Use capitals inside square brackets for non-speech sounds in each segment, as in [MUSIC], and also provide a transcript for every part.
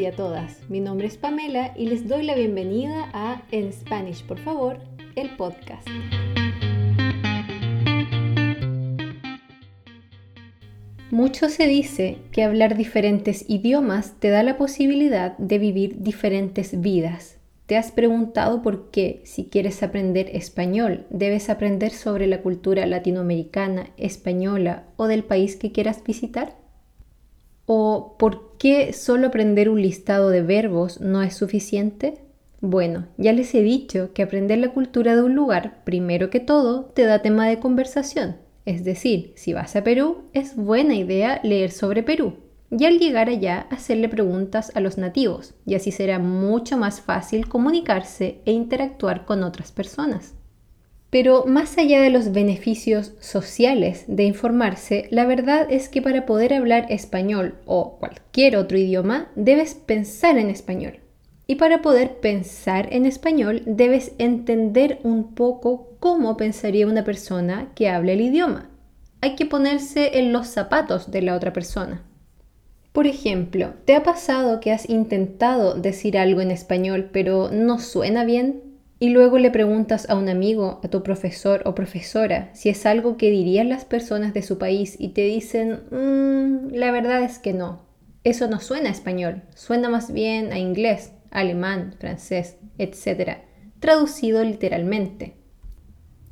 y a todas. Mi nombre es Pamela y les doy la bienvenida a En Spanish, por favor, el podcast. Mucho se dice que hablar diferentes idiomas te da la posibilidad de vivir diferentes vidas. ¿Te has preguntado por qué, si quieres aprender español, debes aprender sobre la cultura latinoamericana, española o del país que quieras visitar? ¿O por qué solo aprender un listado de verbos no es suficiente? Bueno, ya les he dicho que aprender la cultura de un lugar, primero que todo, te da tema de conversación. Es decir, si vas a Perú, es buena idea leer sobre Perú y al llegar allá hacerle preguntas a los nativos, y así será mucho más fácil comunicarse e interactuar con otras personas. Pero más allá de los beneficios sociales de informarse, la verdad es que para poder hablar español o cualquier otro idioma, debes pensar en español. Y para poder pensar en español, debes entender un poco cómo pensaría una persona que habla el idioma. Hay que ponerse en los zapatos de la otra persona. Por ejemplo, ¿te ha pasado que has intentado decir algo en español pero no suena bien? Y luego le preguntas a un amigo, a tu profesor o profesora, si es algo que dirían las personas de su país y te dicen, mm, la verdad es que no. Eso no suena a español, suena más bien a inglés, alemán, francés, etc. Traducido literalmente.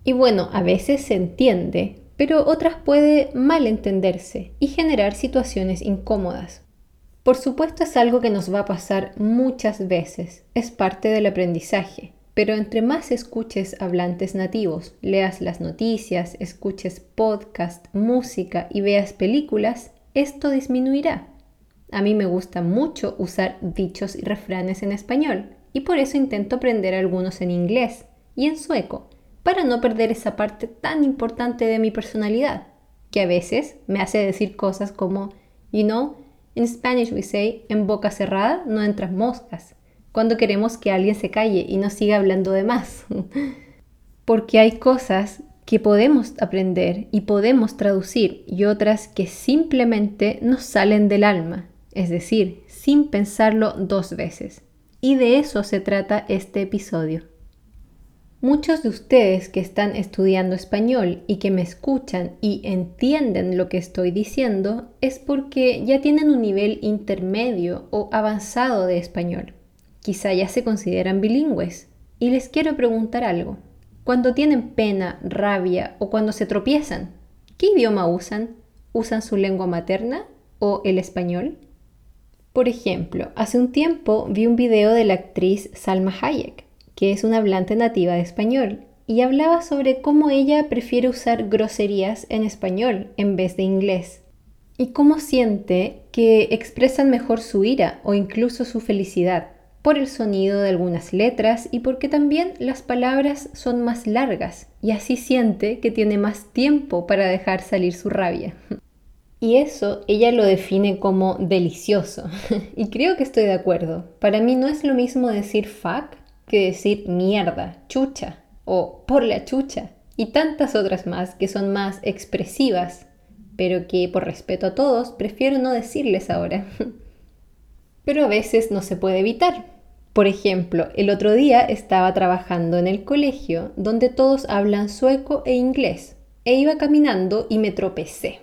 Y bueno, a veces se entiende, pero otras puede mal entenderse y generar situaciones incómodas. Por supuesto es algo que nos va a pasar muchas veces, es parte del aprendizaje pero entre más escuches hablantes nativos, leas las noticias, escuches podcast, música y veas películas, esto disminuirá. A mí me gusta mucho usar dichos y refranes en español y por eso intento aprender algunos en inglés y en sueco, para no perder esa parte tan importante de mi personalidad, que a veces me hace decir cosas como, you know, in Spanish we say, en boca cerrada no entras moscas cuando queremos que alguien se calle y no siga hablando de más. [LAUGHS] Porque hay cosas que podemos aprender y podemos traducir y otras que simplemente nos salen del alma, es decir, sin pensarlo dos veces. Y de eso se trata este episodio. Muchos de ustedes que están estudiando español y que me escuchan y entienden lo que estoy diciendo es porque ya tienen un nivel intermedio o avanzado de español quizá ya se consideran bilingües. Y les quiero preguntar algo. Cuando tienen pena, rabia o cuando se tropiezan, ¿qué idioma usan? ¿Usan su lengua materna o el español? Por ejemplo, hace un tiempo vi un video de la actriz Salma Hayek, que es una hablante nativa de español, y hablaba sobre cómo ella prefiere usar groserías en español en vez de inglés, y cómo siente que expresan mejor su ira o incluso su felicidad por el sonido de algunas letras y porque también las palabras son más largas y así siente que tiene más tiempo para dejar salir su rabia. [LAUGHS] Y eso ella lo define como delicioso. [LAUGHS] y creo que estoy de acuerdo. Para mí no es lo mismo decir fuck que decir mierda, chucha o por la chucha y tantas otras más que son más expresivas, pero que por respeto a todos prefiero no decirles ahora. [LAUGHS] pero a veces no se puede evitar. Por ejemplo, el otro día estaba trabajando en el colegio donde todos hablan sueco e inglés e iba caminando y me tropecé.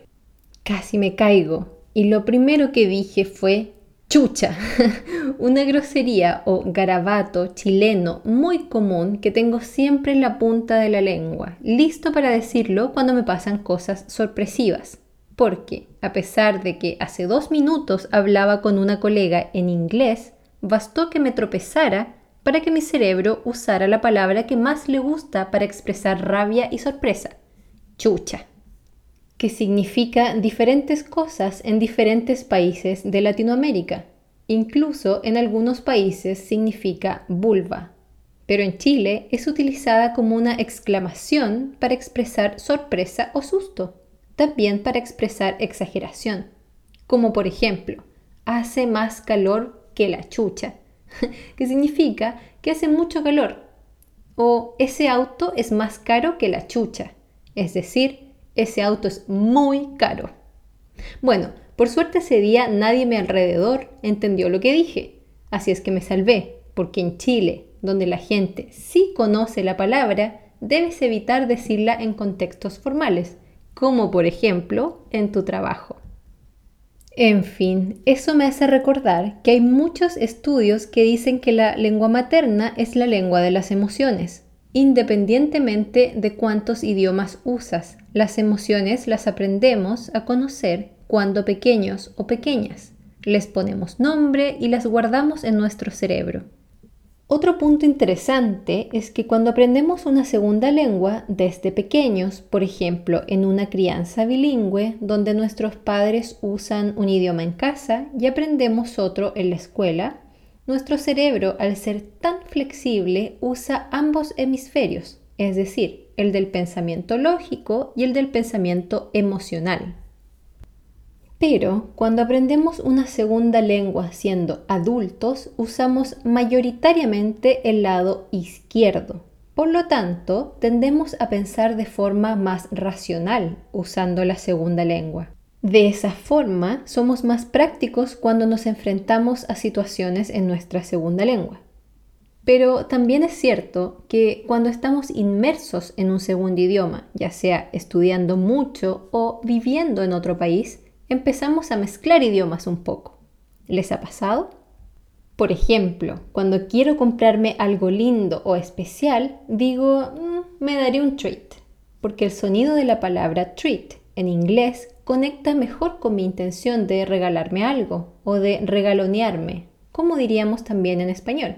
Casi me caigo y lo primero que dije fue chucha, [LAUGHS] una grosería o garabato chileno muy común que tengo siempre en la punta de la lengua, listo para decirlo cuando me pasan cosas sorpresivas porque, a pesar de que hace dos minutos hablaba con una colega en inglés, bastó que me tropezara para que mi cerebro usara la palabra que más le gusta para expresar rabia y sorpresa, chucha, que significa diferentes cosas en diferentes países de Latinoamérica. Incluso en algunos países significa vulva, pero en Chile es utilizada como una exclamación para expresar sorpresa o susto también para expresar exageración, como por ejemplo, hace más calor que la chucha, [LAUGHS] que significa que hace mucho calor, o ese auto es más caro que la chucha, es decir, ese auto es muy caro. Bueno, por suerte ese día nadie me alrededor entendió lo que dije, Así es que me salvé, porque en Chile, donde la gente sí conoce la palabra, debes evitar decirla en contextos formales, como por ejemplo en tu trabajo. En fin, eso me hace recordar que hay muchos estudios que dicen que la lengua materna es la lengua de las emociones. Independientemente de cuántos idiomas usas, las emociones las aprendemos a conocer cuando pequeños o pequeñas. Les ponemos nombre y las guardamos en nuestro cerebro. Otro punto interesante es que cuando aprendemos una segunda lengua desde pequeños, por ejemplo en una crianza bilingüe donde nuestros padres usan un idioma en casa y aprendemos otro en la escuela, nuestro cerebro al ser tan flexible usa ambos hemisferios, es decir, el del pensamiento lógico y el del pensamiento emocional. Pero cuando aprendemos una segunda lengua siendo adultos, usamos mayoritariamente el lado izquierdo. Por lo tanto, tendemos a pensar de forma más racional usando la segunda lengua. De esa forma, somos más prácticos cuando nos enfrentamos a situaciones en nuestra segunda lengua. Pero también es cierto que cuando estamos inmersos en un segundo idioma, ya sea estudiando mucho o viviendo en otro país, empezamos a mezclar idiomas un poco. ¿Les ha pasado? Por ejemplo, cuando quiero comprarme algo lindo o especial, digo, mm, me daré un treat, porque el sonido de la palabra treat en inglés conecta mejor con mi intención de regalarme algo o de regalonearme, como diríamos también en español.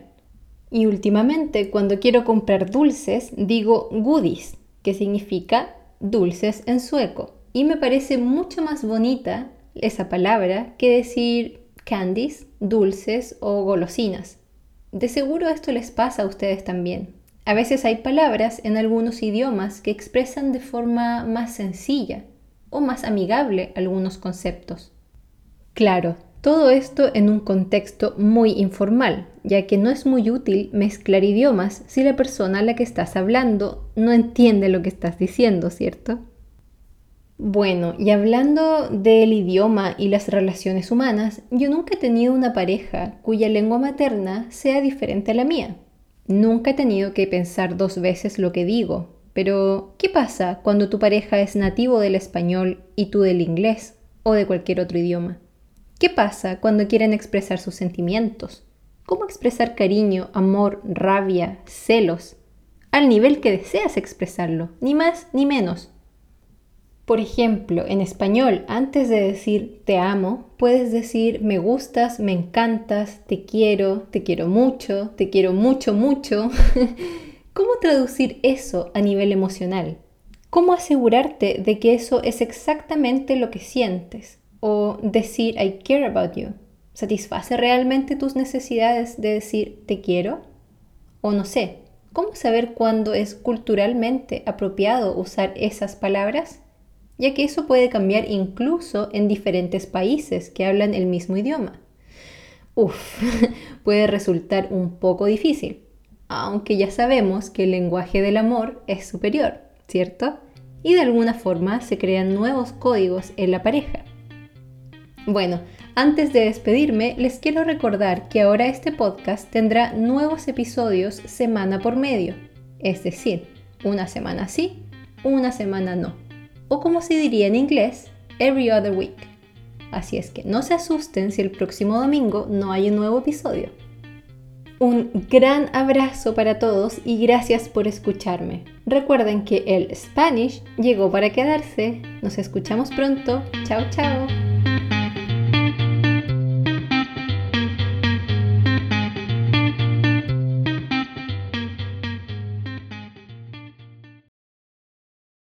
Y últimamente, cuando quiero comprar dulces, digo goodies, que significa dulces en sueco y me parece mucho más bonita esa palabra que decir candies, dulces o golosinas. De seguro esto les pasa a ustedes también. A veces hay palabras en algunos idiomas que expresan de forma más sencilla o más amigable algunos conceptos. Claro, todo esto en un contexto muy informal, ya que no es muy útil mezclar idiomas si la persona a la que estás hablando no entiende lo que estás diciendo, ¿cierto? Bueno, y hablando del idioma y las relaciones humanas, yo nunca he tenido una pareja cuya lengua materna sea diferente a la mía. Nunca he tenido que pensar dos veces lo que digo. Pero, ¿qué pasa cuando tu pareja es nativo del español y tú del inglés o de cualquier otro idioma? ¿Qué pasa cuando quieren expresar sus sentimientos? ¿Cómo expresar cariño, amor, rabia, celos? Al nivel que deseas expresarlo, ni más ni menos. Por ejemplo, en español, antes de decir te amo, puedes decir me gustas, me encantas, te quiero, te quiero mucho, te quiero mucho, mucho. [LAUGHS] ¿Cómo traducir eso a nivel emocional? ¿Cómo asegurarte de que eso es exactamente lo que sientes? O decir I care about you. ¿Satisface realmente tus necesidades de decir te quiero? O no sé, ¿cómo saber cuándo es culturalmente apropiado usar esas palabras? Ya que eso puede cambiar incluso en diferentes países que hablan el mismo idioma. Uf, [LAUGHS] puede resultar un poco difícil, aunque ya sabemos que el lenguaje del amor es superior, ¿cierto? Y de alguna forma se crean nuevos códigos en la pareja. Bueno, antes de despedirme, les quiero recordar que ahora este podcast tendrá nuevos episodios semana por medio, es decir, una semana sí, una semana no o como se diría en inglés, every other week. Así es que no se asusten si el próximo domingo no hay un nuevo episodio. Un gran abrazo para todos y gracias por escucharme. Recuerden que el Spanish llegó para quedarse. Nos escuchamos pronto. Chao, chao.